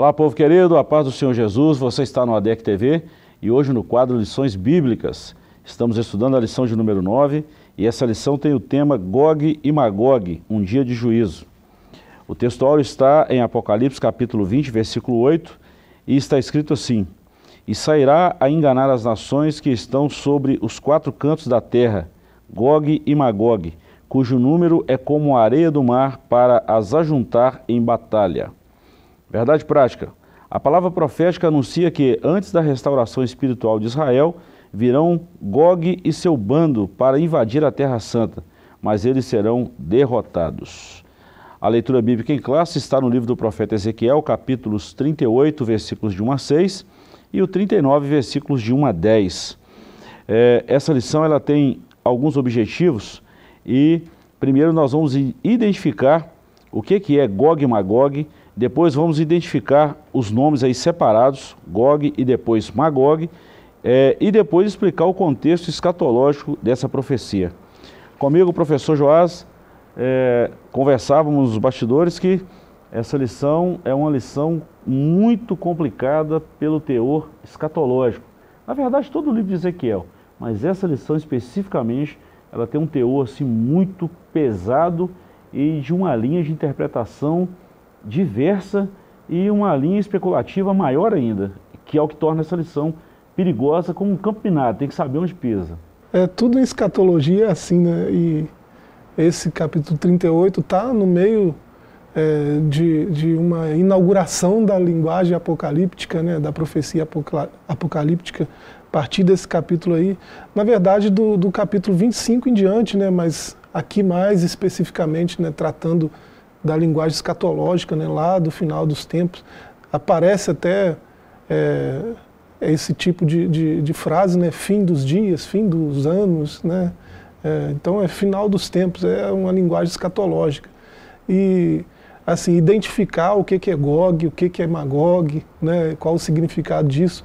Olá, povo querido, a paz do Senhor Jesus, você está no ADEC TV e hoje no quadro Lições Bíblicas. Estamos estudando a lição de número 9 e essa lição tem o tema Gog e Magog, um dia de juízo. O textuário está em Apocalipse capítulo 20, versículo 8 e está escrito assim: E sairá a enganar as nações que estão sobre os quatro cantos da terra, Gog e Magog, cujo número é como a areia do mar para as ajuntar em batalha. Verdade prática. A palavra profética anuncia que, antes da restauração espiritual de Israel, virão Gog e seu bando para invadir a Terra Santa, mas eles serão derrotados. A leitura bíblica em classe está no livro do profeta Ezequiel, capítulos 38, versículos de 1 a 6 e o 39, versículos de 1 a 10. É, essa lição ela tem alguns objetivos e primeiro nós vamos identificar o que, que é Gog e Magog, depois vamos identificar os nomes aí separados, Gog e depois Magog, é, e depois explicar o contexto escatológico dessa profecia. Comigo, o professor Joás, é, conversávamos nos bastidores que essa lição é uma lição muito complicada pelo teor escatológico. Na verdade, todo o livro de Ezequiel, mas essa lição especificamente, ela tem um teor assim, muito pesado e de uma linha de interpretação diversa e uma linha especulativa maior ainda, que é o que torna essa lição perigosa como um campo minado, tem que saber onde pisa. É, tudo em escatologia é assim, né? E esse capítulo 38 está no meio é, de, de uma inauguração da linguagem apocalíptica, né? da profecia apocalíptica, a partir desse capítulo aí. Na verdade, do, do capítulo 25 em diante, né? mas aqui mais especificamente, né? tratando da linguagem escatológica, né, lá do final dos tempos. Aparece até é, esse tipo de, de, de, frase, né, fim dos dias, fim dos anos. Né, é, então é final dos tempos, é uma linguagem escatológica. E assim, identificar o que, que é Gog, o que, que é Magog, né, qual o significado disso.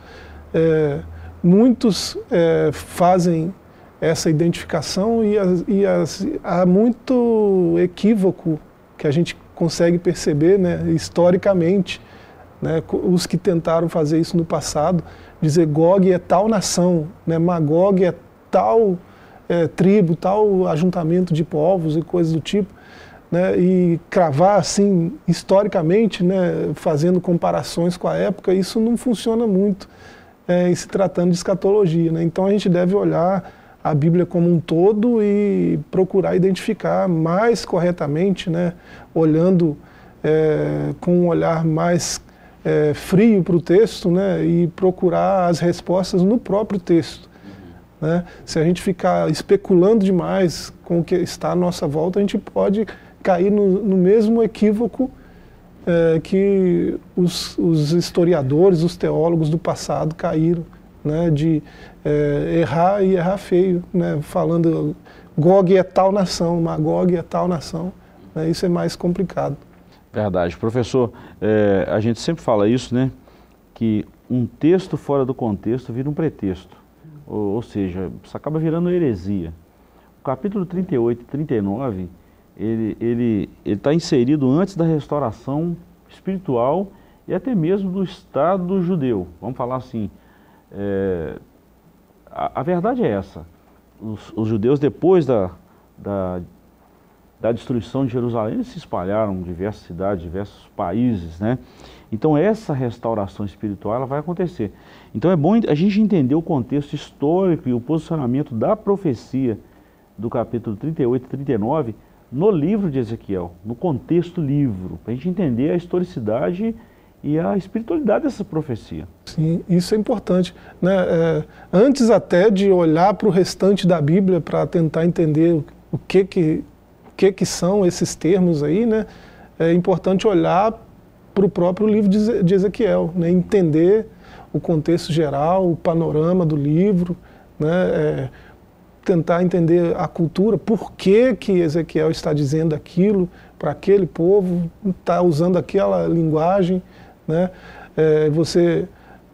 É, muitos é, fazem essa identificação e, as, e as, há muito equívoco que a gente consegue perceber né, historicamente, né, os que tentaram fazer isso no passado, dizer Gog é tal nação, né, Magog é tal é, tribo, tal ajuntamento de povos e coisas do tipo, né, e cravar assim historicamente, né, fazendo comparações com a época, isso não funciona muito é, em se tratando de escatologia. Né, então a gente deve olhar a Bíblia como um todo e procurar identificar mais corretamente, né, olhando é, com um olhar mais é, frio para o texto né, e procurar as respostas no próprio texto. Né? Se a gente ficar especulando demais com o que está à nossa volta, a gente pode cair no, no mesmo equívoco é, que os, os historiadores, os teólogos do passado caíram né, de é, errar e errar feio, né, falando Gog é tal nação, Magog é tal nação. Né, isso é mais complicado. Verdade. Professor, é, a gente sempre fala isso, né? Que um texto fora do contexto vira um pretexto. Ou, ou seja, isso acaba virando heresia. O capítulo 38 e 39, ele está tá inserido antes da restauração espiritual e até mesmo do Estado judeu. Vamos falar assim, é, a, a, verdade é essa. Os, os judeus, depois da, da, da, destruição de Jerusalém, eles se espalharam em diversas cidades, diversos países, né? Então essa restauração espiritual ela vai acontecer. Então é bom a gente entender o contexto histórico e o posicionamento da profecia do capítulo 38 e 39 no livro de Ezequiel, no contexto livro, para a gente entender a historicidade e a espiritualidade dessa profecia. Sim, isso é importante. Né? É, antes até de olhar para o restante da Bíblia para tentar entender o que que, o que que são esses termos aí, né? é importante olhar para o próprio livro de Ezequiel, né? entender o contexto geral, o panorama do livro, né? É, tentar entender a cultura, por que, que Ezequiel está dizendo aquilo para aquele povo, está usando aquela linguagem. Né? É, você,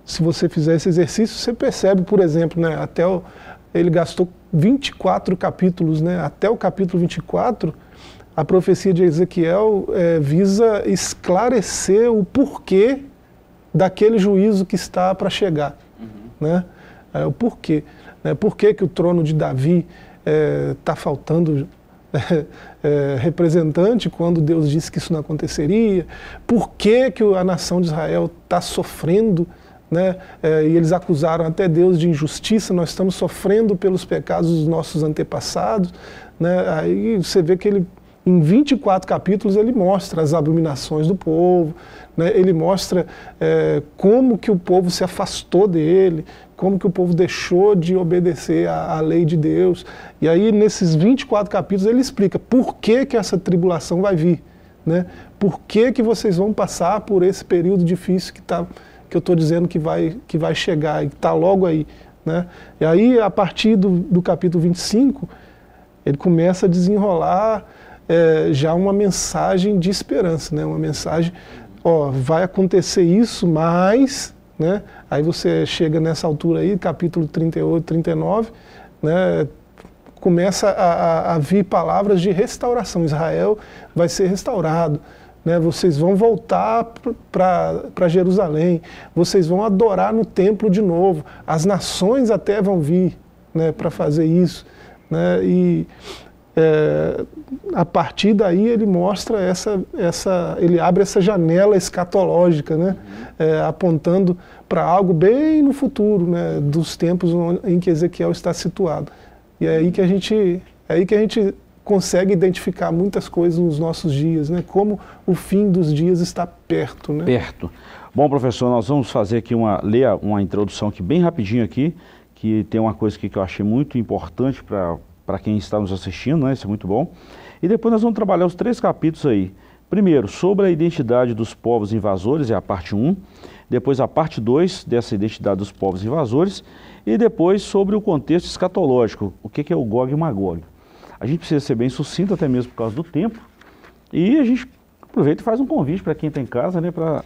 se você fizer esse exercício, você percebe, por exemplo, né, até o, ele gastou 24 capítulos, né, até o capítulo 24, a profecia de Ezequiel é, visa esclarecer o porquê daquele juízo que está para chegar. Uhum. Né? É, o porquê. Né? Por que, que o trono de Davi está é, faltando é, representante quando Deus disse que isso não aconteceria? Por que, que a nação de Israel está sofrendo? Né? É, e eles acusaram até Deus de injustiça, nós estamos sofrendo pelos pecados dos nossos antepassados. Né? Aí você vê que ele em 24 capítulos ele mostra as abominações do povo, né? ele mostra é, como que o povo se afastou dele, como que o povo deixou de obedecer à, à, lei de Deus. E aí nesses 24 capítulos ele explica por que, que essa tribulação vai vir, né? por que, que vocês vão passar por esse período difícil que, tá, que eu estou dizendo que vai, que vai chegar e que está logo aí. Né? E aí a partir do, do capítulo 25 ele começa a desenrolar é, já uma mensagem de esperança, né? uma mensagem, ó, vai acontecer isso, mas, né? aí você chega nessa altura aí, capítulo 38, 39, né? começa a, a, a vir palavras de restauração, Israel vai ser restaurado, né, vocês vão voltar para Jerusalém, vocês vão adorar no templo de novo, as nações até vão vir né, para fazer isso. Né, e é, a partir daí ele mostra essa, essa, ele abre essa janela escatológica, né, é, apontando para algo bem no futuro, né, dos tempos em que Ezequiel está situado. E é aí que a gente, é aí que a gente consegue identificar muitas coisas nos nossos dias, né, como o fim dos dias está perto, né? Perto. Bom, professor, nós vamos fazer aqui uma ler uma introdução aqui bem rapidinho aqui, que tem uma coisa que eu achei muito importante para para quem está nos assistindo, né? Isso é muito bom. E depois nós vamos trabalhar os três capítulos aí. Primeiro, sobre a identidade dos povos invasores, é a parte 1. Depois a parte 2 dessa identidade dos povos invasores. E depois sobre o contexto escatológico, o que é o Gog e Magog. A gente precisa ser bem sucinto, até mesmo por causa do tempo. E a gente aproveita e faz um convite para quem está em casa, né, para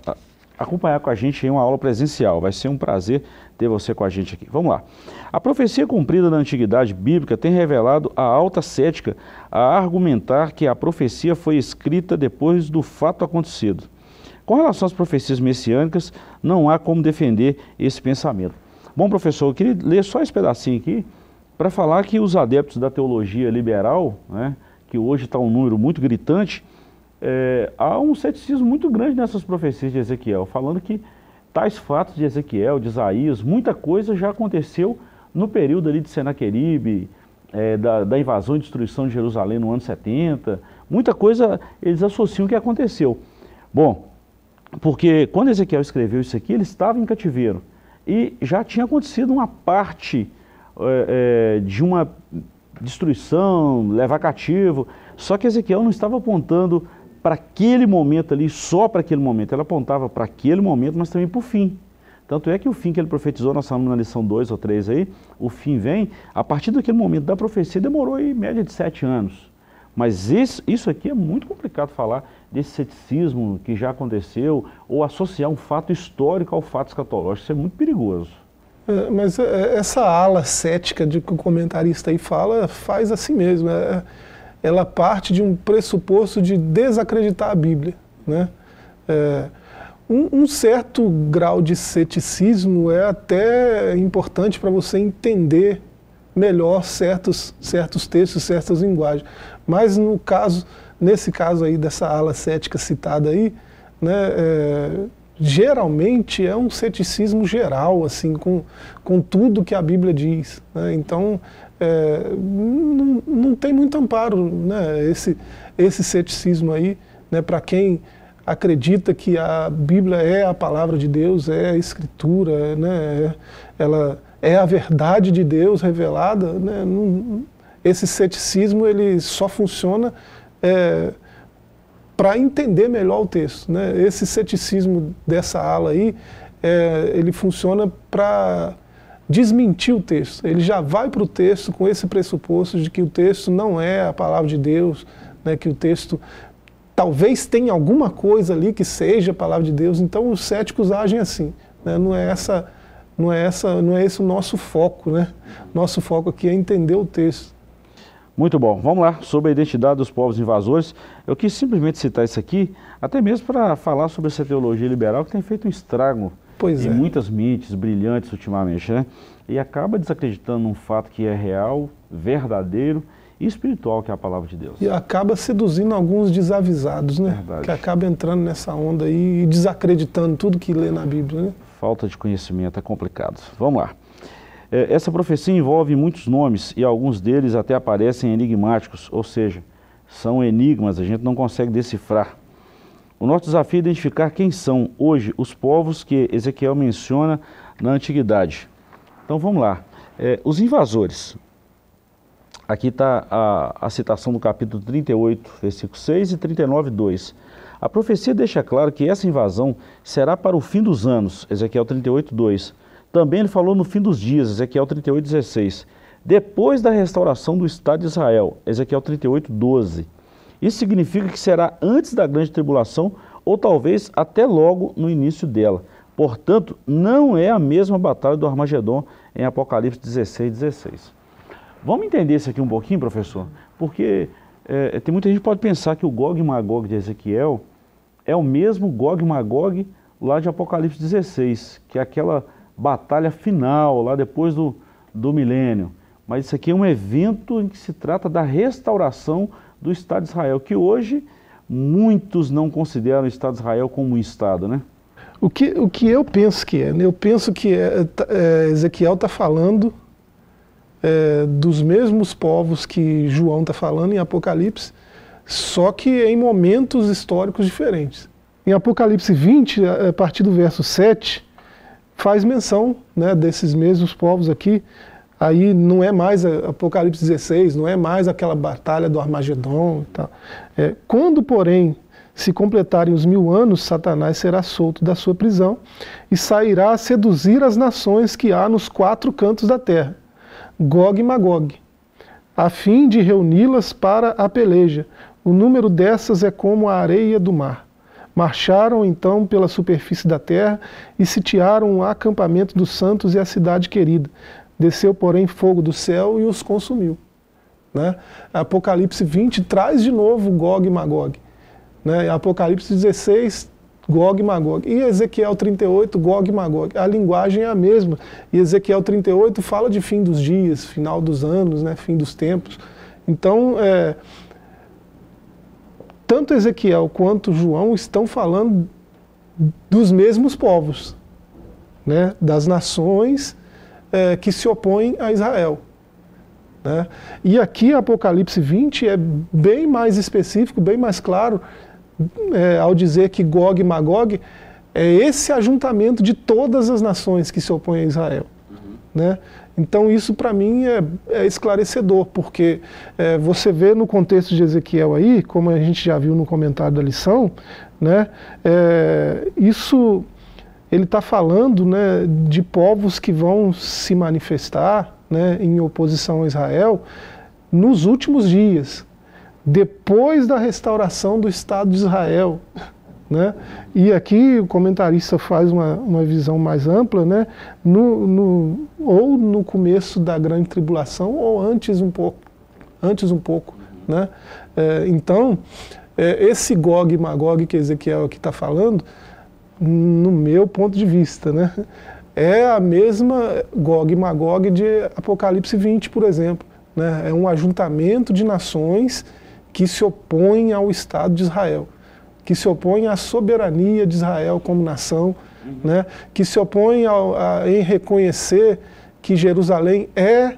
acompanhar com a gente em uma aula presencial. Vai ser um prazer ter você com a gente aqui. Vamos lá. A profecia cumprida na antiguidade bíblica tem revelado a alta cética a argumentar que a profecia foi escrita depois do fato acontecido. Com relação às profecias messiânicas, não há como defender esse pensamento. Bom, professor, eu queria ler só esse pedacinho aqui para falar que os adeptos da teologia liberal, né, que hoje está um número muito gritante, é, há um ceticismo muito grande nessas profecias de Ezequiel, falando que tais fatos de Ezequiel, de Isaías, muita coisa já aconteceu no período ali de Senaqueribe, é, da, da, invasão e destruição de Jerusalém no ano 70, muita coisa eles associam que aconteceu. Bom, porque quando Ezequiel escreveu isso aqui, ele estava em cativeiro. E já tinha acontecido uma parte é, é, de uma destruição, levar cativo, só que Ezequiel não estava apontando para aquele momento ali, só para aquele momento. Ela apontava para aquele momento, mas também para o fim. Tanto é que o fim que ele profetizou, nós falamos na lição 2 ou 3 aí, o fim vem, a partir daquele momento da profecia demorou em média de sete anos. Mas isso, isso aqui é muito complicado falar desse ceticismo que já aconteceu, ou associar um fato histórico ao fato escatológico, isso é muito perigoso. É, mas é, essa ala cética de que o comentarista aí fala, faz assim mesmo. É, ela parte de um pressuposto de desacreditar a Bíblia. Né? É, um, um, certo grau de ceticismo é até importante para você entender melhor certos, certos textos, certas linguagens. Mas no caso, nesse caso aí dessa ala cética citada aí, né, é, geralmente é um ceticismo geral, assim, com, com tudo que a Bíblia diz. Né? Então, é, não, não tem muito amparo né, esse, esse ceticismo aí, né, para quem acredita que a Bíblia é a palavra de Deus, é a Escritura, né, é, ela é a verdade de Deus revelada, né, não, esse ceticismo ele só funciona é, para entender melhor o texto. Né? Esse ceticismo dessa ala aí, é, ele funciona para desmentir o texto. Ele já vai para o texto com esse pressuposto de que o texto não é a palavra de Deus, né, que o texto talvez tenha alguma coisa ali que seja a palavra de Deus. Então os céticos agem assim. Né, não é essa, não é essa, não é esse o nosso foco, né? Nosso foco aqui é entender o texto. Muito bom. Vamos lá, sobre a identidade dos povos invasores. Eu quis simplesmente citar isso aqui, até mesmo para falar sobre essa teologia liberal que tem feito um estrago pois em é. muitas mentes brilhantes ultimamente, né? E acaba desacreditando num fato que é real, verdadeiro e espiritual, que é a palavra de Deus. E acaba seduzindo alguns desavisados, né? Verdade. Que acaba entrando nessa onda aí e desacreditando tudo que lê na Bíblia, né? Falta de conhecimento é complicado. Vamos lá. É, essa profecia envolve muitos nomes e alguns deles até aparecem enigmáticos, ou seja, são enigmas, a gente não consegue decifrar. O nosso desafio é identificar quem são hoje os povos que Ezequiel menciona na antiguidade. Então vamos lá. É, os invasores. Aqui está a, a citação do capítulo 38, versículo 6 e 39, 2. A profecia deixa claro que essa invasão será para o fim dos anos, Ezequiel 38, 2. Também ele falou no fim dos dias, Ezequiel 38, 16. Depois da restauração do Estado de Israel, Ezequiel 38, 12. Isso significa que será antes da grande tribulação ou talvez até logo no início dela. Portanto, não é a mesma batalha do Armagedon em Apocalipse 16, 16. Vamos entender isso aqui um pouquinho, professor? Porque é, tem muita gente que pode pensar que o Gog e Magog de Ezequiel é o mesmo Gog e Magog lá de Apocalipse 16, que é aquela batalha final, lá depois do, do milênio. Mas isso aqui é um evento em que se trata da restauração do Estado de Israel, que hoje muitos não consideram o Estado de Israel como um Estado, né? O que, o que eu penso que é? né? Eu penso que é, tá- é, Ezequiel está falando é, dos mesmos povos que João está falando em Apocalipse, só que em momentos históricos diferentes. Em Apocalipse 20, a partir do verso 7, faz menção né, desses mesmos povos aqui. Aí não é mais Apocalipse 16, não é mais aquela batalha do Armagedon. É, quando, porém, se completarem os mil anos, Satanás será solto da sua prisão e sairá a seduzir as nações que há nos quatro cantos da terra, Gog e Magog, a fim de reuni-las para a peleja. O número dessas é como a areia do mar. Marcharam então pela superfície da terra e sitiaram o acampamento dos santos e a cidade querida. Desceu, porém, fogo do céu e os consumiu. Né? Apocalipse 20 traz de novo Gog e Magog. Né? Apocalipse 16, Gog e Magog. E Ezequiel 38, Gog e Magog. A linguagem é a mesma. E Ezequiel 38 fala de fim dos dias, final dos anos, né? fim dos tempos. Então, é, tanto Ezequiel quanto João estão falando dos mesmos povos, né? das nações é, que se opõem a Israel. Né? E aqui, Apocalipse 20 é bem mais específico, bem mais claro, é, ao dizer que Gog e Magog é esse ajuntamento de todas as nações que se opõem a Israel. Né? Então, isso para mim é, é esclarecedor, porque é, você vê no contexto de Ezequiel aí, como a gente já viu no comentário da lição, né, é, isso ele está falando né, de povos que vão se manifestar né, em oposição a Israel nos últimos dias, depois da restauração do Estado de Israel. Né? E aqui o comentarista faz uma, uma visão mais ampla, né? no, no, ou no começo da grande tribulação, ou antes um pouco. Antes um pouco né? É, então, é, esse Gog e Magog que Ezequiel aqui está falando, no meu ponto de vista, né? é a mesma Gog e Magog de Apocalipse 20, por exemplo. Né? É um ajuntamento de nações que se opõem ao Estado de Israel, que se opõem à soberania de Israel como nação, né? que se opõem ao, a, em reconhecer que Jerusalém é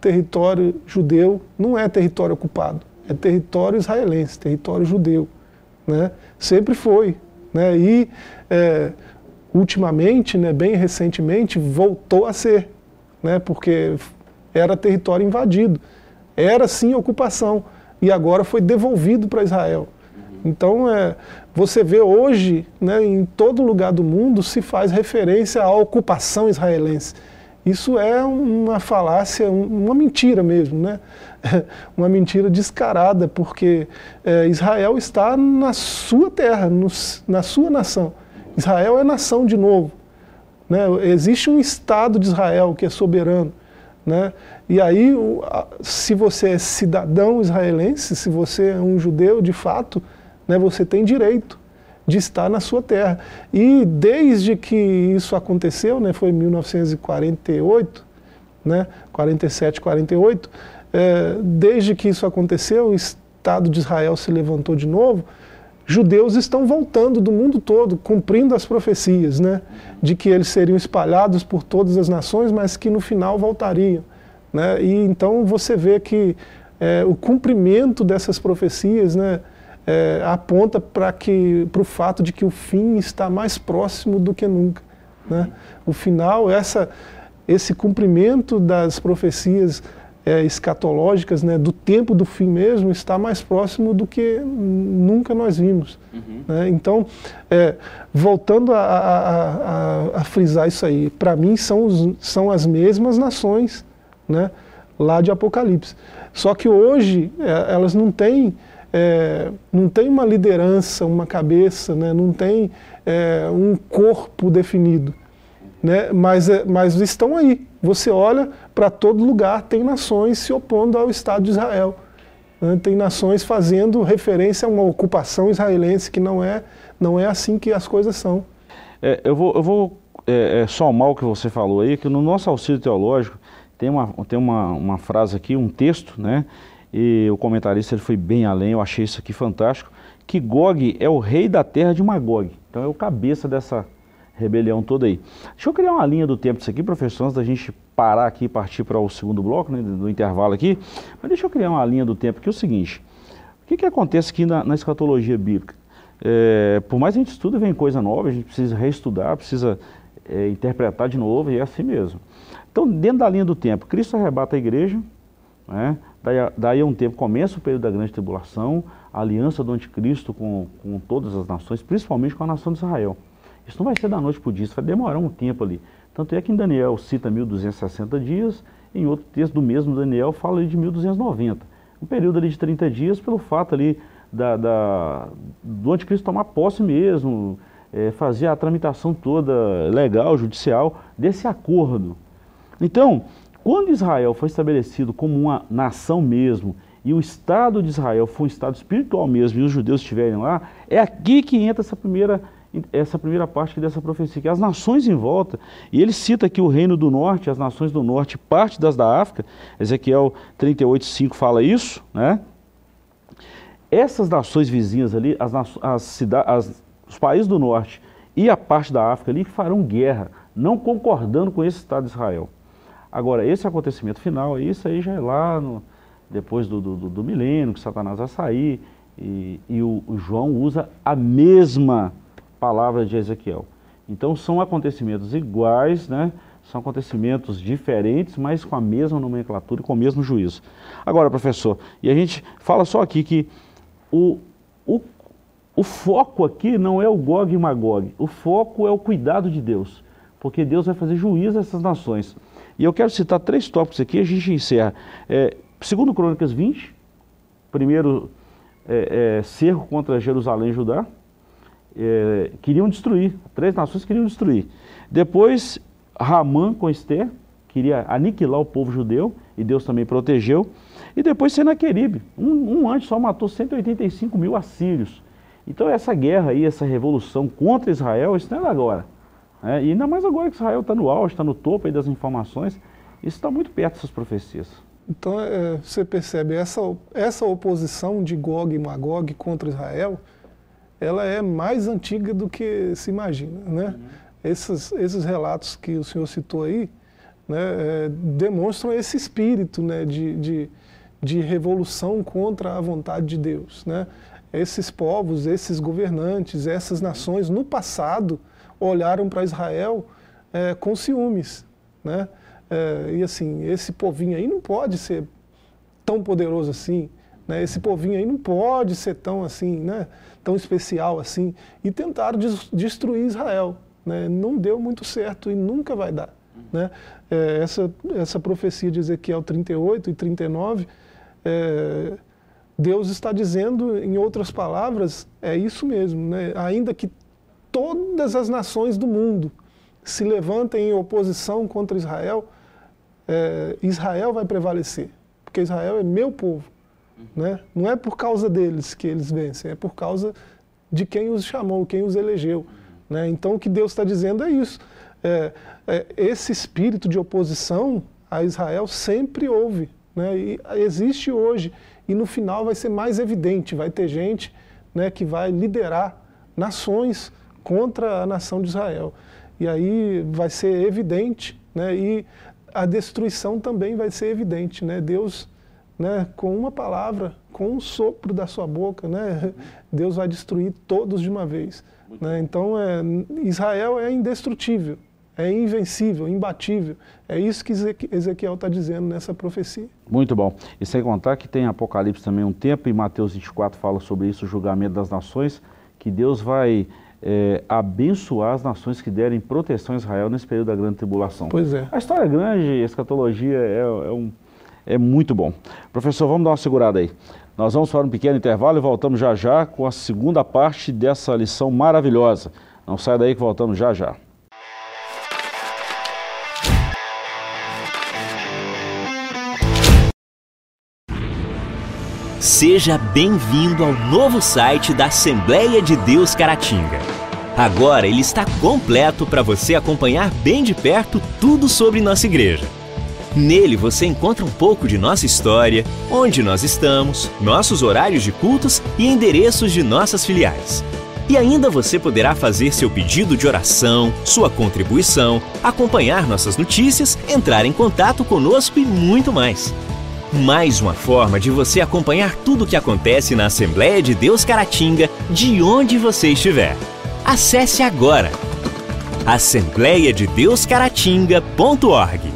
território judeu, não é território ocupado, é território israelense, território judeu. Né? Sempre foi. Né? E é, ultimamente, né, bem recentemente, voltou a ser, né, porque era território invadido, era sim ocupação, e agora foi devolvido para Israel. Então, é, você vê hoje, né, em todo lugar do mundo, se faz referência à ocupação israelense. Isso é uma falácia, uma mentira mesmo, né? uma mentira descarada, porque é, Israel está na sua terra, no, na sua nação. Israel é nação de novo. Né? Existe um Estado de Israel que é soberano. Né? E aí, se você é cidadão israelense, se você é um judeu de fato, né, você tem direito de estar na sua terra. E desde que isso aconteceu, né, foi em 1948, né, 47, 48, é, desde que isso aconteceu, o Estado de Israel se levantou de novo, judeus estão voltando do mundo todo, cumprindo as profecias, né, de que eles seriam espalhados por todas as nações, mas que no final voltariam. Né, e então você vê que é, o cumprimento dessas profecias né, é, aponta para o fato de que o fim está mais próximo do que nunca. Né? O final, essa, esse cumprimento das profecias é, escatológicas, né, do tempo do fim mesmo, está mais próximo do que nunca nós vimos. Uhum. Né? Então, é, voltando a, a, a, a, frisar isso aí, para mim são, os, são as mesmas nações né, lá de Apocalipse. Só que hoje é, elas não têm, é, não têm uma liderança, uma cabeça, né, não tem é, um corpo definido. Né, mas, é, mas estão aí, você olha para todo lugar, tem nações se opondo ao Estado de Israel. Né? Tem nações fazendo referência a uma ocupação israelense que não é, não é assim que as coisas são. É, eu vou, eu vou é, é, somar o que você falou aí, que no nosso auxílio teológico tem uma, tem uma, uma frase aqui, um texto, né? E o comentarista ele foi bem além, eu achei isso aqui fantástico, que Gog é o rei da terra de Magog. Então é o cabeça dessa, rebelião toda aí. Deixa eu criar uma linha do tempo disso aqui, professor, antes da gente parar aqui e partir para o segundo bloco, né, do intervalo aqui. Mas deixa eu criar uma linha do tempo que é o seguinte. O que, que acontece aqui na, na escatologia bíblica? É, por mais que a gente estude, vem coisa nova, a gente precisa reestudar, precisa é, interpretar de novo, e é assim mesmo. Então, dentro da linha do tempo, Cristo arrebata a igreja, né? daí, daí a um tempo começa o período da grande tribulação, a aliança do anticristo com, com todas as nações, principalmente com a nação de Israel. Isso não vai ser da noite para o dia, isso vai demorar um tempo ali. Tanto é que em Daniel cita 1260 dias, em outro texto do mesmo Daniel fala de 1290. Um período ali de 30 dias pelo fato ali da, da do anticristo tomar posse mesmo, é, fazer a tramitação toda legal, judicial, desse acordo. Então, quando Israel foi estabelecido como uma nação mesmo, e o Estado de Israel foi um Estado espiritual mesmo, e os judeus estiverem lá, é aqui que entra essa primeira essa primeira parte dessa profecia, que as nações em volta, e ele cita aqui o reino do norte, as nações do norte, parte das da África, Ezequiel 38,5 fala isso, né? Essas nações vizinhas ali, as, as, as, os países do norte e a parte da África ali farão guerra, não concordando com esse Estado de Israel. Agora, esse acontecimento final, isso aí já é lá no, depois do, do, do milênio, que Satanás vai sair, e, e o, o João usa a mesma palavra de Ezequiel. Então são acontecimentos iguais, né? são acontecimentos diferentes, mas com a mesma nomenclatura e com o mesmo juízo. Agora, professor, e a gente fala só aqui que o, o, o foco aqui não é o Gog e Magog, o foco é o cuidado de Deus, porque Deus vai fazer juízo a essas nações. E eu quero citar três tópicos aqui, a gente encerra. É, segundo Crônicas 20, primeiro é, é, cerco contra Jerusalém e Judá, é, queriam destruir, três nações queriam destruir. Depois, Ramã com Esther, queria aniquilar o povo judeu, e Deus também protegeu. E depois Senaqueribe, um, um só matou 185 mil assírios. Então essa guerra aí, essa revolução contra Israel, isso não é agora. Né? E ainda mais agora que Israel está no auge, está no topo das informações, isso está muito perto dessas profecias. Então é, você percebe, essa, essa oposição de Gog e Magog contra Israel, ela é mais antiga do que se imagina. Né? Uhum. Esses, esses relatos que o senhor citou aí né, é, demonstram esse espírito né, de, de, de, revolução contra a vontade de Deus. Né? Esses povos, esses governantes, essas nações, no passado, olharam para Israel é, com ciúmes. Né? É, e assim, esse povinho aí não pode ser tão poderoso assim. Né? Esse povinho aí não pode ser tão assim, né? tão especial assim. E tentaram des destruir Israel. Né? Não deu muito certo e nunca vai dar. Né? É, essa, essa profecia de Ezequiel 38 e 39, é, Deus está dizendo, em outras palavras, é isso mesmo. Né? Ainda que todas as nações do mundo se levantem em oposição contra Israel, é, Israel vai prevalecer, porque Israel é meu povo. Né? Não é por causa deles que eles vencem, é por causa de quem os chamou, quem os elegeu. Né? Então o que Deus está dizendo é isso. É, é, esse espírito de oposição a Israel sempre houve, né? e existe hoje, e no final vai ser mais evidente, vai ter gente né, que vai liderar nações contra a nação de Israel. E aí vai ser evidente, né, e a destruição também vai ser evidente. Né? Deus né, com uma palavra, com um sopro da sua boca, né, Deus vai destruir todos de uma vez. Né? Então, é, Israel é indestrutível, é invencível, imbatível. É isso que Ezequiel está dizendo nessa profecia. Muito bom. E sem contar que tem Apocalipse também um tempo, e Mateus 24 fala sobre isso, o julgamento das nações, que Deus vai é, abençoar as nações que derem proteção a Israel nesse período da grande tribulação. Pois é. A história é grande, a escatologia é, é um é muito bom. Professor, vamos dar uma segurada aí. Nós vamos para um pequeno intervalo e voltamos já já com a segunda parte dessa lição maravilhosa. Não sai daí que voltamos já já. Seja bem-vindo ao novo site da Assembleia de Deus Caratinga. Agora ele está completo para você acompanhar bem de perto tudo sobre nossa igreja. Nele você encontra um pouco de nossa história, onde nós estamos, nossos horários de cultos e endereços de nossas filiais. E ainda você poderá fazer seu pedido de oração, sua contribuição, acompanhar nossas notícias, entrar em contato conosco e muito mais. Mais uma forma de você acompanhar tudo o que acontece na Assembleia de Deus Caratinga, de onde você estiver. Acesse agora assembleiadedeuscaratinga.org.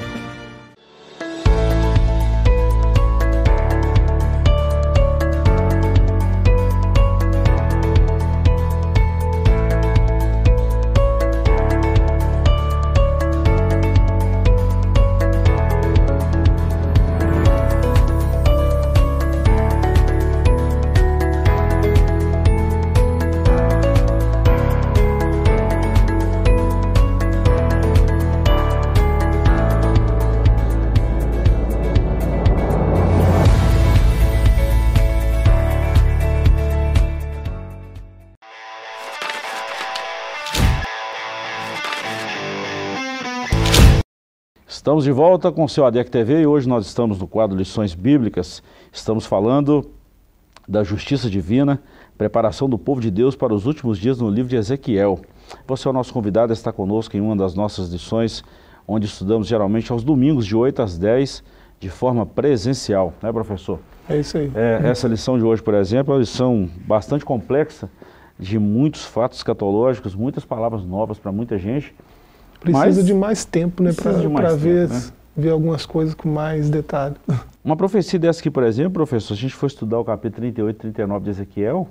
Estamos de volta com o seu ADEC TV e hoje nós estamos no quadro Lições Bíblicas. Estamos falando da justiça divina, preparação do povo de Deus para os últimos dias no livro de Ezequiel. Você é o nosso convidado, está conosco em uma das nossas lições, onde estudamos geralmente aos domingos de 8 às 10, de forma presencial, né professor? É isso aí. É, essa lição de hoje, por exemplo, é uma lição bastante complexa, de muitos fatos escatológicos, muitas palavras novas para muita gente, Precisa Mas, de mais tempo, né? Para ver, né? ver algumas coisas com mais detalhe. Uma profecia dessa aqui, por exemplo, professor, se a gente for estudar o capítulo 38 e 39 de Ezequiel,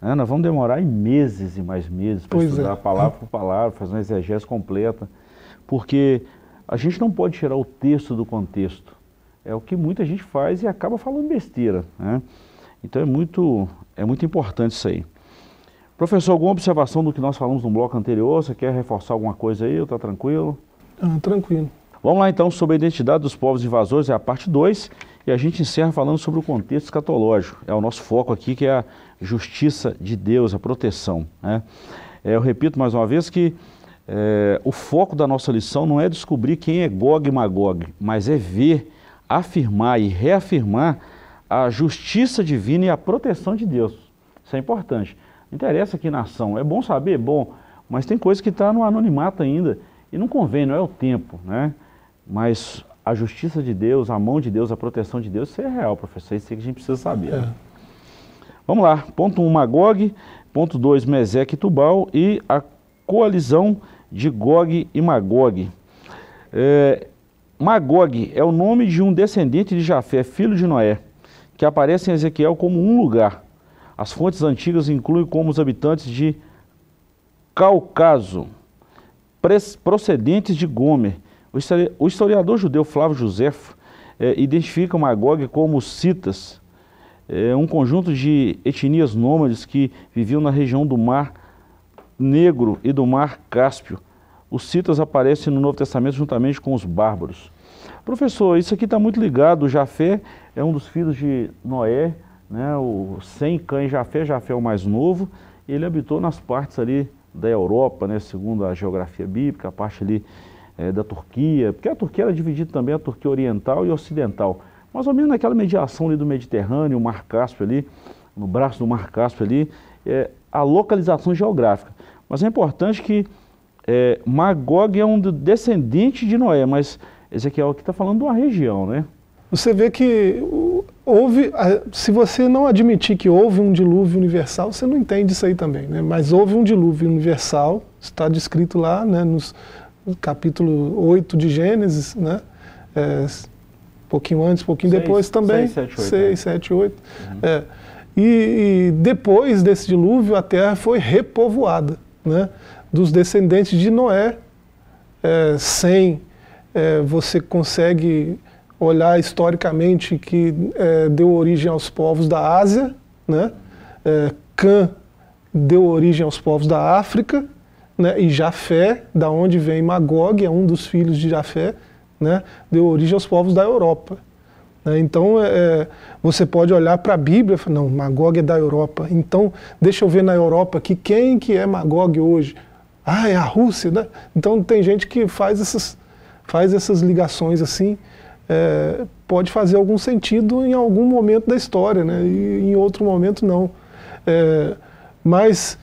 né, nós vamos demorar em meses e mais meses para estudar é. palavra por palavra, fazer uma exegese completa, porque a gente não pode tirar o texto do contexto. É o que muita gente faz e acaba falando besteira. Né? Então é muito, é muito importante isso aí. Professor, alguma observação do que nós falamos no bloco anterior? Você quer reforçar alguma coisa aí está tranquilo? Ah, tranquilo. Vamos lá então sobre a identidade dos povos invasores, é a parte 2, e a gente encerra falando sobre o contexto escatológico. É o nosso foco aqui, que é a justiça de Deus, a proteção. Né? É, eu repito mais uma vez que é, o foco da nossa lição não é descobrir quem é Gog e Magog, mas é ver, afirmar e reafirmar a justiça divina e a proteção de Deus. Isso é importante. Interessa que nação, é bom saber, bom, mas tem coisa que está no anonimato ainda. E não convém, não é o tempo, né? Mas a justiça de Deus, a mão de Deus, a proteção de Deus, isso é real, professor. Isso é que a gente precisa saber. É. Vamos lá. Ponto 1, um, Magog. Ponto 2, Meseque e Tubal. E a coalizão de Gog e Magog. É, Magog é o nome de um descendente de Jafé, filho de Noé, que aparece em Ezequiel como um lugar. As fontes antigas incluem como os habitantes de Cáucaso, procedentes de Gomer. O historiador judeu Flávio Josefo é, identifica Magog como citas, é, um conjunto de etnias nômades que viviam na região do Mar Negro e do Mar Cáspio. Os citas aparecem no Novo Testamento juntamente com os bárbaros. Professor, isso aqui está muito ligado. Jafé é um dos filhos de Noé, né? o Sem cães Jafé, Jafé é o mais novo. Ele habitou nas partes ali da Europa, né? segundo a geografia bíblica, a parte ali é, da Turquia, porque a Turquia era dividida também a Turquia oriental e ocidental. Mais ou menos naquela mediação ali do Mediterrâneo, o Mar Cáspio ali, no braço do Mar Cáspio ali, é, a localização geográfica. Mas é importante que é, Magog é um descendente de Noé, mas Ezequiel aqui está falando de uma região, né? Você vê que houve, se você não admitir que houve um dilúvio universal, você não entende isso aí também, né? Mas houve um dilúvio universal, está descrito lá, né, nos, no capítulo 8 de Gênesis, né? É, pouquinho antes, pouquinho seis, depois também. 6, 7, 8. É. E, e, depois desse dilúvio, a terra foi repovoada, né? Dos descendentes de Noé, é, sem é, você consegue olhar historicamente que é, deu origem aos povos da Ásia, né? É, Cã deu origem aos povos da África, né? e Jafé, da onde vem Magog, é um dos filhos de Jafé, né? deu origem aos povos da Europa. Né? Então, é, é você pode olhar para a Bíblia e não, Magog é da Europa. Então, deixa eu ver na Europa aqui quem que é Magog hoje. Ah, é a Rússia, né? Então, tem gente que faz essas, faz essas ligações assim, é, pode fazer algum sentido em algum momento da história, né? e em outro momento não. É, mas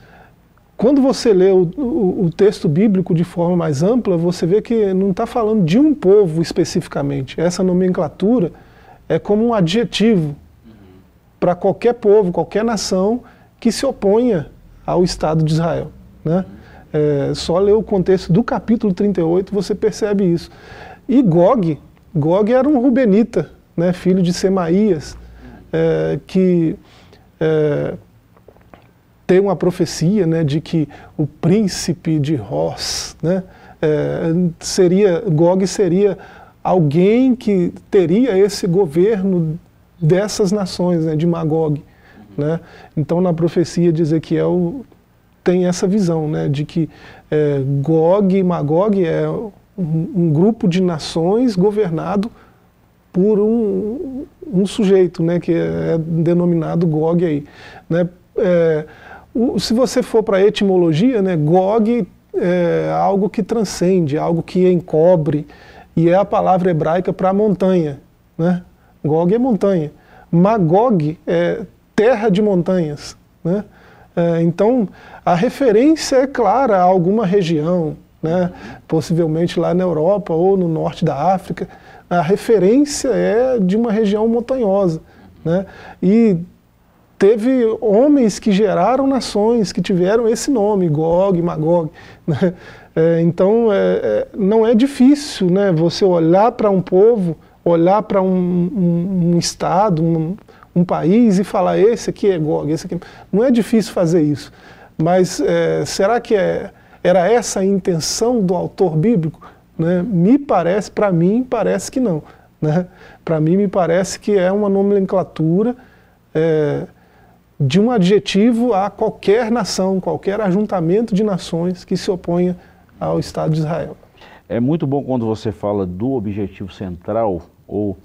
quando você lê o, o, o, texto bíblico de forma mais ampla, você vê que não está falando de um povo especificamente. Essa nomenclatura é como um adjetivo para qualquer povo, qualquer nação que se oponha ao Estado de Israel. Né? É, só ler o contexto do capítulo 38 você percebe isso. E Gog, Gog era um rubenita, né, filho de Semaías, é, que é, tem uma profecia né, de que o príncipe de Ros né, é, seria, Gog seria alguém que teria esse governo dessas nações, né, de Magog. Né? Então, na profecia de Ezequiel, tem essa visão né, de que é, Gog e Magog é um, grupo de nações governado por um, um sujeito, né, que é denominado Gog aí. Né? É, o, se você for para a etimologia, né, Gog é algo que transcende, algo que encobre, e é a palavra hebraica para montanha. Né? Gog é montanha. Magog é terra de montanhas. Né? É, então, a referência é clara a alguma região, né? possivelmente lá na Europa ou no norte da África. A referência é de uma região montanhosa. Né? E teve homens que geraram nações que tiveram esse nome, Gog, Magog. Né? É, então, é, é, não é difícil né, você olhar para um povo, olhar para um, um, um, estado, um, um, país e falar: esse aqui é Gog, esse aqui. Não é difícil fazer isso. Mas é, será que é, era essa a intenção do autor bíblico? Né? Me parece, para mim, parece que não. Né? Para mim, me parece que é uma nomenclatura. É, de um adjetivo a qualquer nação, qualquer ajuntamento de nações que se oponha ao Estado de Israel. É muito bom quando você fala do objetivo central ou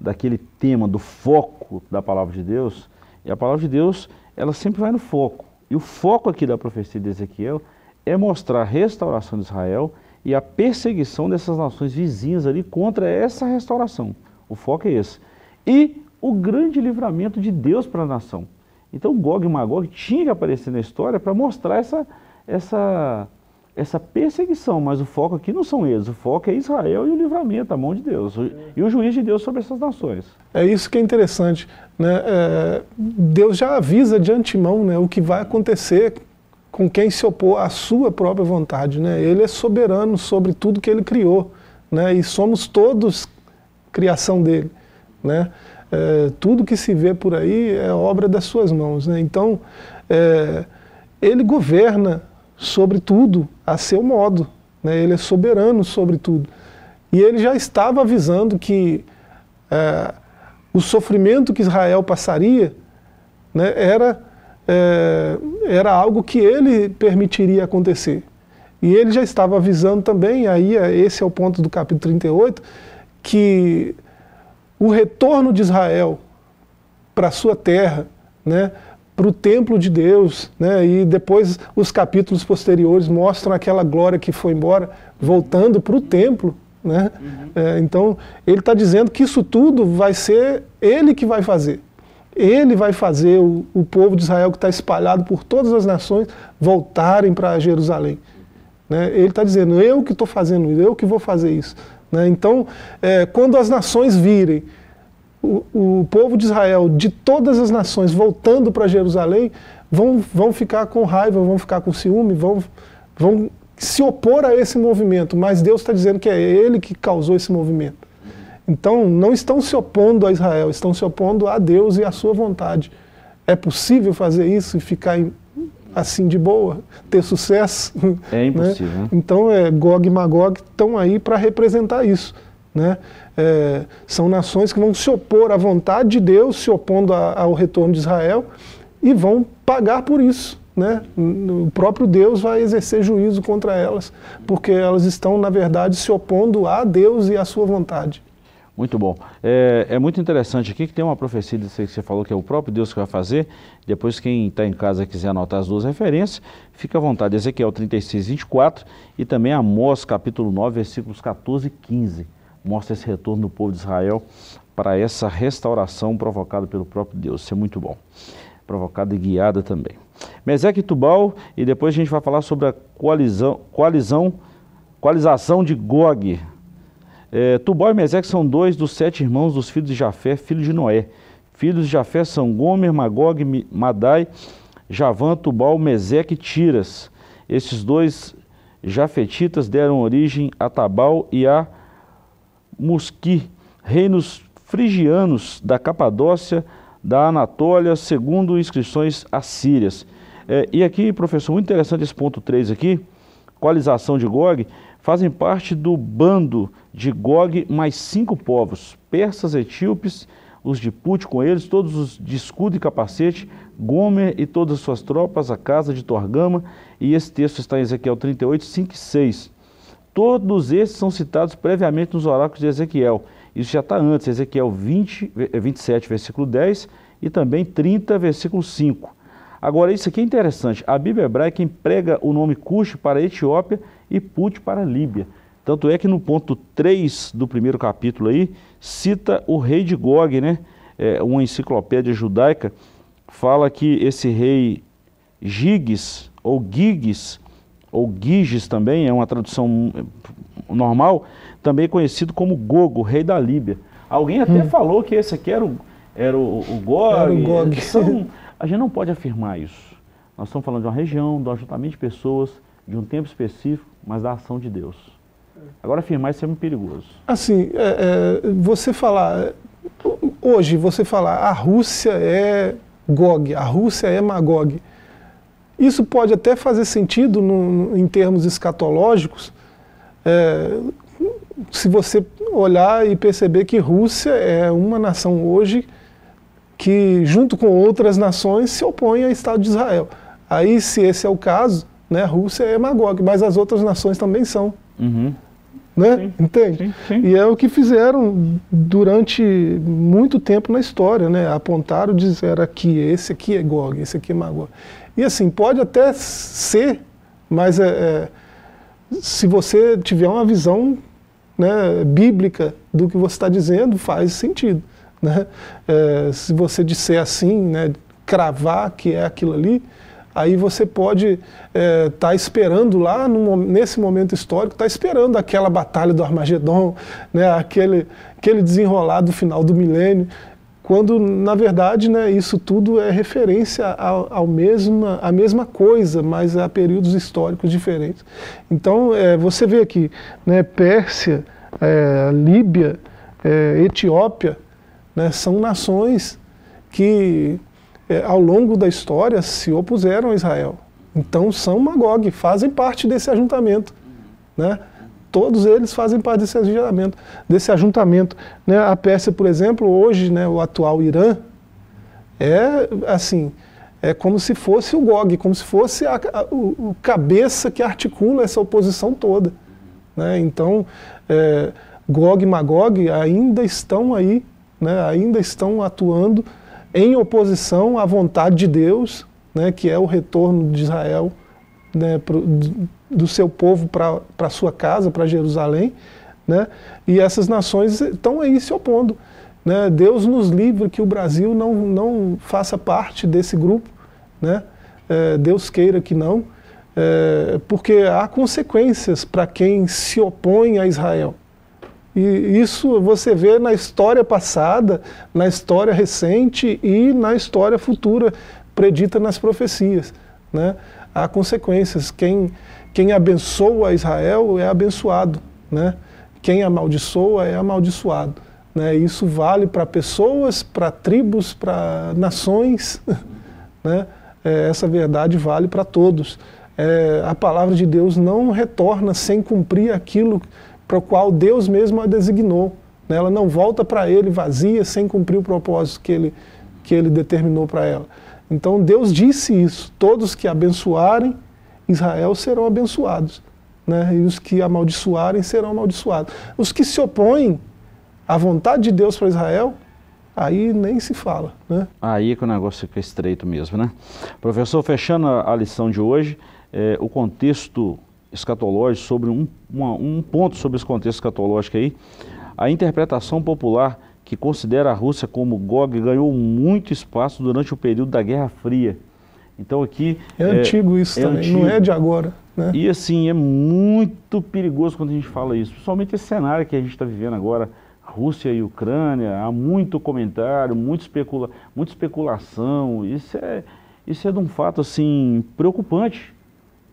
daquele tema, do foco da palavra de Deus. E a palavra de Deus, ela sempre vai no foco. E o foco aqui da profecia de Ezequiel é mostrar a restauração de Israel e a perseguição dessas nações vizinhas ali contra essa restauração. O foco é esse. E o grande livramento de Deus para a nação. Então Gog e Magog tinha que aparecer na história para mostrar essa, essa essa perseguição, mas o foco aqui não são eles, o foco é Israel e o livramento, a mão de Deus, e o juiz de Deus sobre essas nações. É isso que é interessante. Né? É, Deus já avisa de antemão né, o que vai acontecer com quem se opor à sua própria vontade. Né? Ele é soberano sobre tudo que ele criou, né? e somos todos criação dele. Né? É, tudo que se vê por aí é obra das suas mãos. Né? Então, é, ele governa sobre tudo a seu modo. Né? Ele é soberano sobre tudo. E ele já estava avisando que é, o sofrimento que Israel passaria né, era, é, era algo que ele permitiria acontecer. E ele já estava avisando também, aí é, esse é o ponto do capítulo 38, que o retorno de Israel para a sua terra, né, para o templo de Deus, né, e depois os capítulos posteriores mostram aquela glória que foi embora, voltando para o templo. Né? Uhum. É, então, ele está dizendo que isso tudo vai ser ele que vai fazer. Ele vai fazer o, o povo de Israel que está espalhado por todas as nações voltarem para Jerusalém. Né? Ele está dizendo, eu que estou fazendo isso, eu que vou fazer isso. Né? Então, é, quando as nações virem o, o, povo de Israel, de todas as nações, voltando para Jerusalém, vão, vão ficar com raiva, vão ficar com ciúme, vão, vão se opor a esse movimento, mas Deus está dizendo que é Ele que causou esse movimento. Então, não estão se opondo a Israel, estão se opondo a Deus e à sua vontade. É possível fazer isso e ficar assim de boa, ter sucesso. É né? impossível. Né? Então, é, Gog e Magog estão aí para representar isso. Né? É, são nações que vão se opor à vontade de Deus, se opondo a, ao retorno de Israel, e vão pagar por isso. Né? O próprio Deus vai exercer juízo contra elas, porque elas estão, na verdade, se opondo a Deus e à sua vontade. Muito bom. É, é, muito interessante aqui que tem uma profecia que você falou que é o próprio Deus que vai fazer. Depois, quem está em casa quiser anotar as duas referências, fica à vontade. Ezequiel 36, 24 e também Amós, capítulo 9, versículos 14 e 15. Mostra esse retorno do povo de Israel para essa restauração provocada pelo próprio Deus. Isso é muito bom. Provocada e guiada também. Meseque e Tubal, e depois a gente vai falar sobre a coalizão, coalizão, coalização de Gog é, Tubal e Meseque são dois dos sete irmãos dos filhos de Jafé, filho de Noé. Filhos de Jafé são Gomer, Magog, Madai, Javã, Tubal, Meseque e Tiras. Esses dois jafetitas deram origem a Tabal e a Musqui, reinos frigianos da Capadócia, da Anatólia, segundo inscrições assírias. É, e aqui, professor, muito interessante esse ponto 3 aqui, coalização de Gog, fazem parte do bando de Gog mais cinco povos, persas, etíopes, os de Put com eles, todos os de escudo e capacete, Gomer e todas as suas tropas, a casa de Torgama, e esse texto está em Ezequiel 38, 5 e 6. Todos esses são citados previamente nos oráculos de Ezequiel. Isso já está antes, Ezequiel 20, 27, versículo 10 e também 30, versículo 5. Agora, isso aqui é interessante. A Bíblia hebraica emprega o nome Cush para Etiópia e Put para Líbia. Tanto é que no ponto 3 do primeiro capítulo aí, cita o rei de Gog, né? É, uma enciclopédia judaica fala que esse rei Giges, ou Giges, ou Giges também, é uma tradução normal, também conhecido como Gogo, rei da Líbia. Alguém até hum. falou que esse aqui era o, era o, o Gog. Era o Gog. São, a gente não pode afirmar isso. Nós estamos falando de uma região, um ajuntamento de pessoas, de um tempo específico, mas da ação de Deus. Agora afirmar isso é muito perigoso. Assim, é, é, você falar, hoje você falar a Rússia é Gog, a Rússia é Magog, isso pode até fazer sentido no, em termos escatológicos, é, se você olhar e perceber que Rússia é uma nação hoje que, junto com outras nações, se opõe ao Estado de Israel. Aí, se esse é o caso, né, a Rússia é Magog, mas as outras nações também são. Uhum. Né? Sim, Entende? Sim, sim. E é o que fizeram durante muito tempo na história, né? Apontaram, disseram aqui, esse aqui é Gog, esse aqui é Magog. E assim, pode até ser, mas é, é, se você tiver uma visão né, bíblica do que você está dizendo, faz sentido. Né? É, se você disser assim, né, cravar que é aquilo ali, aí você pode estar é, tá esperando lá, no, nesse momento histórico, está esperando aquela batalha do Armagedon, né, aquele, aquele desenrolar do final do milênio. quando na verdade né, isso tudo é referência ao, ao mesma, a mesma coisa, mas a períodos históricos diferentes. Então é, você vê aqui, né, Pérsia, é, Líbia, é, Etiópia, né, são nações que é, ao longo da história se opuseram a Israel. Então são Magog, fazem parte desse ajuntamento. Né? todos eles fazem parte desse ajuntamento. Desse ajuntamento né? A Pérsia, por exemplo, hoje, né, o atual Irã, é assim, é como se fosse o Gog, como se fosse a, a, o, o, cabeça que articula essa oposição toda. Né? Então, é, Gog e Magog ainda estão aí, né, ainda estão atuando em oposição à vontade de Deus, né, que é o retorno de Israel né, pro, do seu povo para a sua casa, para Jerusalém, né? e essas nações estão aí se opondo. Né? Deus nos livre que o Brasil não, não faça parte desse grupo, né? É, Deus queira que não, é, porque há consequências para quem se opõe a Israel. E isso você vê na história passada, na história recente e na história futura, predita nas profecias. Né? Há consequências. Quem, quem abençoa Israel é abençoado, né? Quem amaldiçoa é amaldiçoado. Né? Isso vale para pessoas, para tribos, para nações. né? É, essa verdade vale para todos. É, a palavra de Deus não retorna sem cumprir aquilo para o qual Deus mesmo a designou. Né? Ela não volta para ele vazia sem cumprir o propósito que ele, que ele determinou para ela. Então Deus disse isso: todos que abençoarem Israel serão abençoados, né? e os que amaldiçoarem serão amaldiçoados. Os que se opõem à vontade de Deus para Israel, aí nem se fala. Né? Aí que o negócio fica estreito mesmo, né? Professor, fechando a, lição de hoje, é, o contexto escatológico, sobre um, uma, um ponto sobre esse contexto escatológico aí, a interpretação popular que considera a Rússia como Gog ganhou muito espaço durante o período da Guerra Fria. Então aqui... É, é antigo isso é também, antigo. não é de agora. Né? E assim, é muito perigoso quando a gente fala isso, principalmente esse cenário que a gente está vivendo agora, Rússia e Ucrânia, há muito comentário, muito, especula, muita especulação, isso é, isso é de um fato assim, preocupante,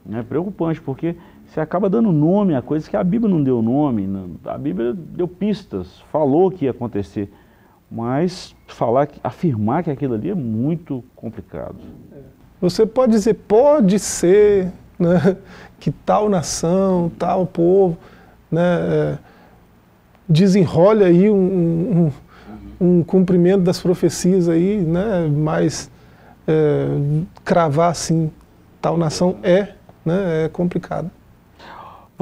né? preocupante, porque você acaba dando nome a coisas que a Bíblia não deu nome, a Bíblia deu pistas, falou que ia acontecer, mas falar, afirmar que aquilo ali é muito complicado. Você pode dizer, pode ser né, que tal nação, tal povo, né, é, desenrole aí um, um, um, cumprimento das profecias aí, né, mas é, cravar assim, tal nação é, né, é complicado.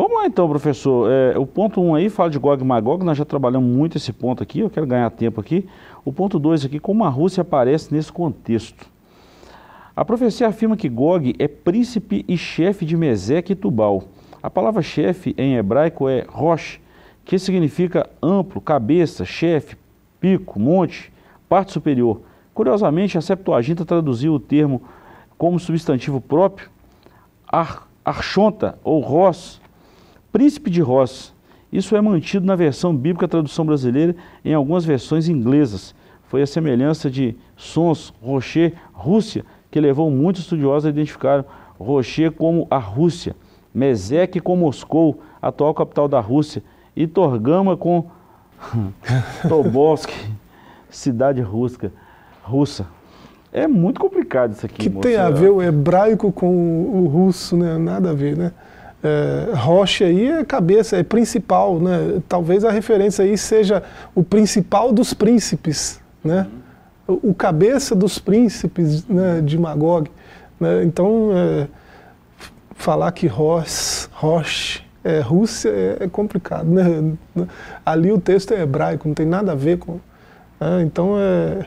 Vamos lá então, professor. É, o ponto 1 um aí fala de Gog e Magog, nós já trabalhamos muito esse ponto aqui, eu quero ganhar tempo aqui. O ponto 2 aqui, como a Rússia aparece nesse contexto. A profecia afirma que Gog é príncipe e chefe de Meseque e Tubal. A palavra chefe em hebraico é Rosh, que significa amplo, cabeça, chefe, pico, monte, parte superior. Curiosamente, a Septuaginta traduziu o termo como substantivo próprio, ar, archonta ou Ros, príncipe de Ros. Isso é mantido na versão bíblica tradução brasileira em algumas versões inglesas. Foi a semelhança de sons, rocher, Rússia, que levou muitos estudiosos a identificar Rocher como a Rússia, Meseque com Moscou, atual capital da Rússia, e Torgama com Tobolsk, cidade russa. russa. É muito complicado isso aqui. Que moça. tem a ver o hebraico com o russo, né? Nada a ver, né? É, aí é cabeça, é principal, né? Talvez a referência aí seja o principal dos príncipes, né? Uhum o cabeça dos príncipes né, de Magog. Né? Então, é, falar que Rosh, Rosh é Rússia é, é complicado. Né? Ali o texto é hebraico, não tem nada a ver com. Né? Então, é,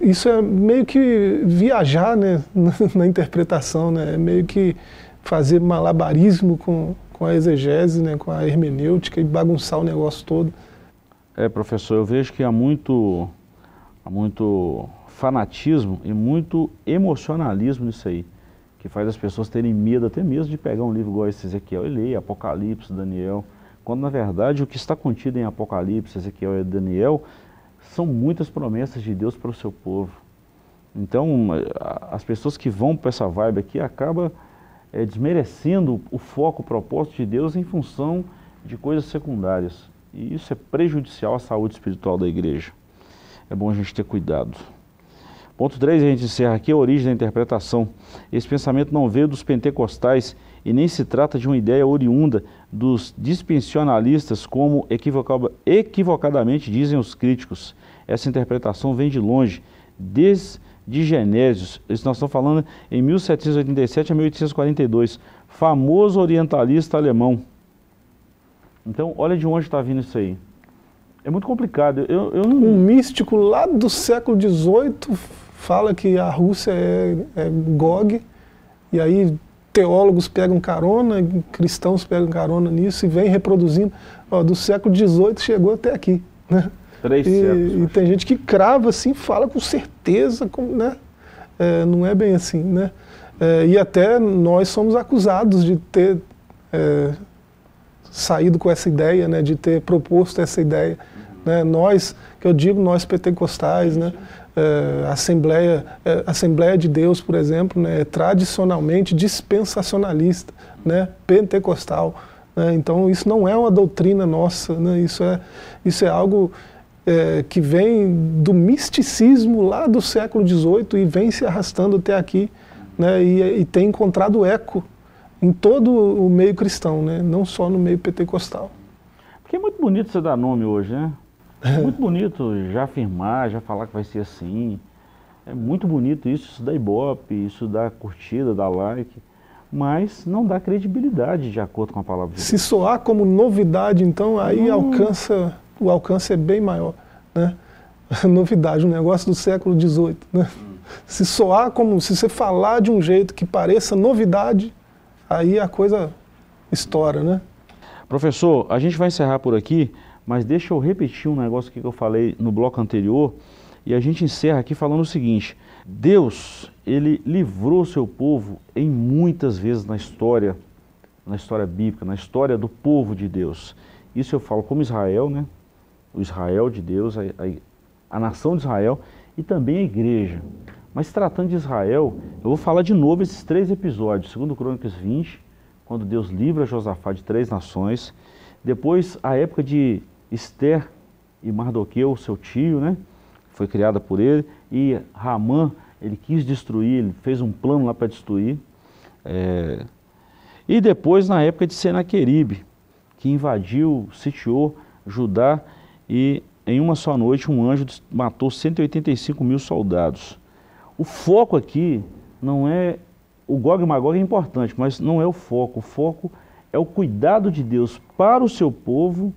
isso é meio que viajar né, na interpretação, né? é meio que fazer malabarismo com, com a exegese, né, com a hermenêutica e bagunçar o negócio todo. É, professor, eu vejo que há muito há muito fanatismo e muito emocionalismo nisso aí, que faz as pessoas terem medo até mesmo de pegar um livro igual esse Ezequiel e ler, Apocalipse, Daniel, quando na verdade o que está contido em Apocalipse, Ezequiel e Daniel são muitas promessas de Deus para o seu povo. Então, as pessoas que vão para essa vibe aqui acabam é, desmerecendo o foco, o propósito de Deus em função de coisas secundárias. E isso é prejudicial à saúde espiritual da igreja. É bom a gente ter cuidado. Ponto 3, a gente encerra aqui a origem da interpretação. Esse pensamento não veio dos pentecostais e nem se trata de uma ideia oriunda dos dispensionalistas, como equivocadamente dizem os críticos. Essa interpretação vem de longe, desde Genésios, isso nós estamos falando em 1787 a 1842, famoso orientalista alemão. Então, olha de onde está vindo isso aí. É muito complicado. Eu, eu não... Um místico lá do século XVIII fala que a Rússia é, é Gog, e aí teólogos pegam carona, cristãos pegam carona nisso e vem reproduzindo. Ó, do século XVIII chegou até aqui. Né? Três e. E tem gente que crava assim, fala com certeza, com, né? É, não é bem assim, né? É, e até nós somos acusados de ter é, saído com essa ideia, né? De ter proposto essa ideia. Né? Nós, que eu digo, nós pentecostais, né? É, Assembleia, é, Assembleia de Deus, por exemplo, né? é tradicionalmente dispensacionalista, né? pentecostal. Né? Então isso não é uma doutrina nossa, né? isso, é, isso é algo é, que vem do misticismo lá do século XVIII e vem se arrastando até aqui né? e, e tem encontrado eco em todo o meio cristão, né? não só no meio pentecostal. Porque é muito bonito você dar nome hoje, né? É muito bonito já afirmar, já falar que vai ser assim. É muito bonito isso, isso dá ibope, isso dá curtida, dá like, mas não dá credibilidade de acordo com a palavra de Deus. Se soar como novidade, então aí hum. alcança, o alcance é bem maior. Né? novidade, um negócio do século XVIII. Né? Hum. Se soar como, se você falar de um jeito que pareça novidade, aí a coisa estoura, né? Professor, a gente vai encerrar por aqui, mas deixa eu repetir um negócio que eu falei no bloco anterior e a gente encerra aqui falando o seguinte: Deus, ele livrou o seu povo em muitas vezes na história, na história bíblica, na história do povo de Deus. Isso eu falo como Israel, né? O Israel de Deus, a, a, a nação de Israel e também a igreja. Mas tratando de Israel, eu vou falar de novo esses três episódios. Segundo Crônicas 20, quando Deus livra Josafá de três nações. Depois, a época de Esther e Mardoqueu, seu tio, né? Foi criada por ele. E Ramã, ele quis destruir, ele fez um plano lá para destruir. É... E depois, na época de Senaqueribe, que invadiu, sitiou Judá e em uma só noite um anjo matou 185 mil soldados. O foco aqui não é. O Gog e Magog é importante, mas não é o foco. O foco é o cuidado de Deus para o seu povo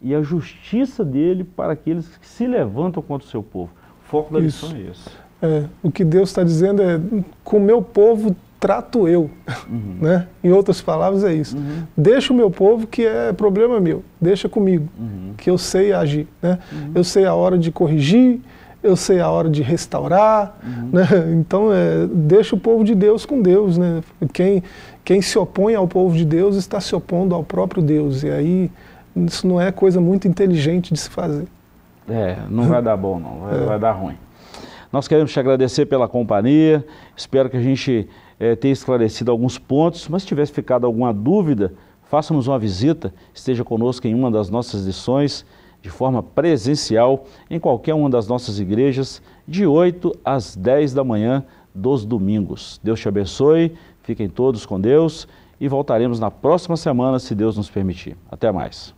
e a justiça dele para aqueles que se levantam contra o seu povo. O foco da Isso. lição é esse. É, o que Deus está dizendo é: com o meu povo trato eu. Uhum. Né? Em outras palavras, é isso. Uhum. Deixa o meu povo, que é problema meu. Deixa comigo, uhum. que eu sei agir. Né? Uhum. Eu sei a hora de corrigir, eu sei a hora de restaurar. Uhum. Né? Então, é, deixa o povo de Deus com Deus. Né? Quem, quem se opõe ao povo de Deus está se opondo ao próprio Deus. E aí isso não é coisa muito inteligente de se fazer. É, não vai dar bom não, vai, é. vai dar ruim. Nós queremos te agradecer pela companhia, espero que a gente é, tenha esclarecido alguns pontos, mas se tivesse ficado alguma dúvida, faça-nos uma visita, esteja conosco em uma das nossas lições, de forma presencial, em qualquer uma das nossas igrejas, de 8 às 10 da manhã dos domingos. Deus te abençoe, fiquem todos com Deus e voltaremos na próxima semana, se Deus nos permitir. Até mais.